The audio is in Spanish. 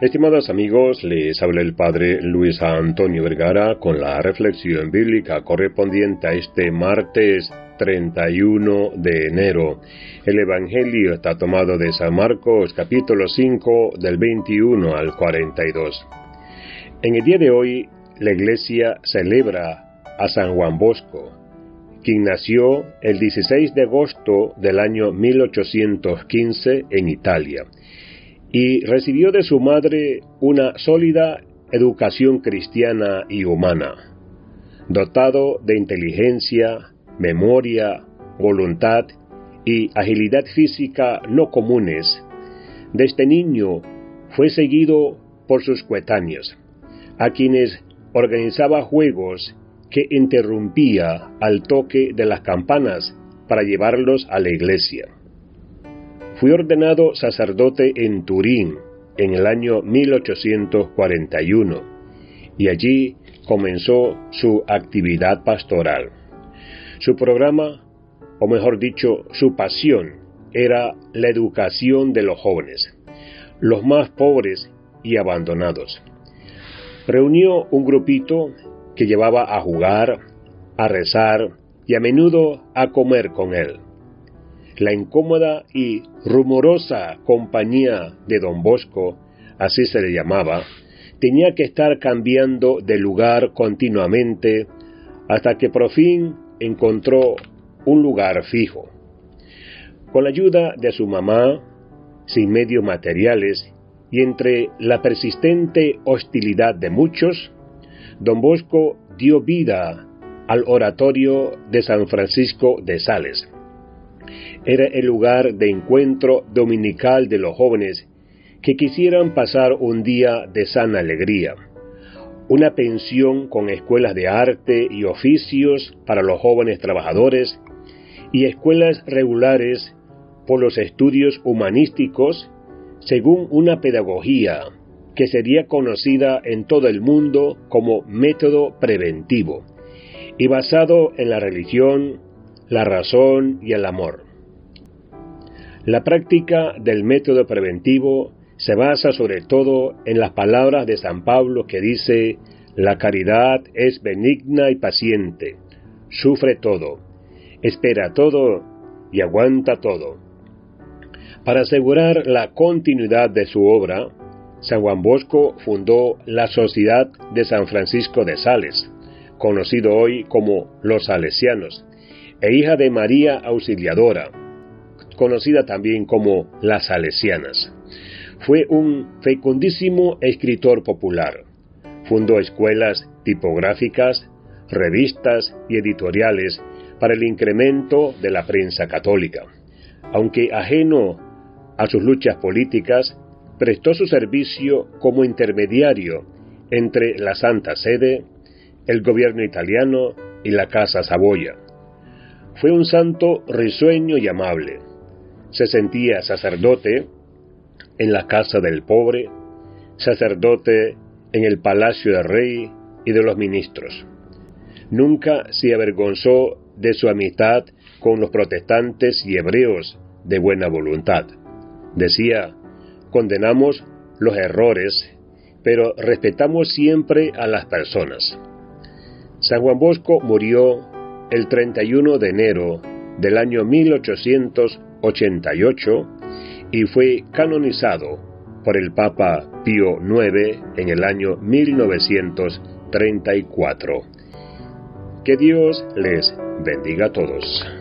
Estimados amigos, les habla el Padre Luis Antonio Vergara con la reflexión bíblica correspondiente a este martes 31 de enero. El Evangelio está tomado de San Marcos capítulo 5 del 21 al 42. En el día de hoy la Iglesia celebra a San Juan Bosco, quien nació el 16 de agosto del año 1815 en Italia y recibió de su madre una sólida educación cristiana y humana. Dotado de inteligencia, memoria, voluntad y agilidad física no comunes, desde este niño fue seguido por sus coetáneos, a quienes organizaba juegos que interrumpía al toque de las campanas para llevarlos a la iglesia. Fui ordenado sacerdote en Turín en el año 1841 y allí comenzó su actividad pastoral. Su programa, o mejor dicho, su pasión, era la educación de los jóvenes, los más pobres y abandonados. Reunió un grupito que llevaba a jugar, a rezar y a menudo a comer con él la incómoda y rumorosa compañía de don Bosco, así se le llamaba, tenía que estar cambiando de lugar continuamente hasta que por fin encontró un lugar fijo. Con la ayuda de su mamá, sin medios materiales y entre la persistente hostilidad de muchos, don Bosco dio vida al oratorio de San Francisco de Sales era el lugar de encuentro dominical de los jóvenes que quisieran pasar un día de sana alegría. Una pensión con escuelas de arte y oficios para los jóvenes trabajadores y escuelas regulares por los estudios humanísticos según una pedagogía que sería conocida en todo el mundo como método preventivo y basado en la religión, la razón y el amor. La práctica del método preventivo se basa sobre todo en las palabras de San Pablo que dice, la caridad es benigna y paciente, sufre todo, espera todo y aguanta todo. Para asegurar la continuidad de su obra, San Juan Bosco fundó la Sociedad de San Francisco de Sales, conocido hoy como los Salesianos, e hija de María Auxiliadora, conocida también como las Salesianas. Fue un fecundísimo escritor popular. Fundó escuelas tipográficas, revistas y editoriales para el incremento de la prensa católica. Aunque ajeno a sus luchas políticas, prestó su servicio como intermediario entre la Santa Sede, el gobierno italiano y la Casa Saboya. Fue un santo risueño y amable, se sentía sacerdote en la casa del pobre, sacerdote en el palacio del rey y de los ministros. Nunca se avergonzó de su amistad con los protestantes y hebreos de buena voluntad. Decía, condenamos los errores, pero respetamos siempre a las personas. San Juan Bosco murió el 31 de enero del año 1800 88 y fue canonizado por el Papa Pío IX en el año 1934. Que Dios les bendiga a todos.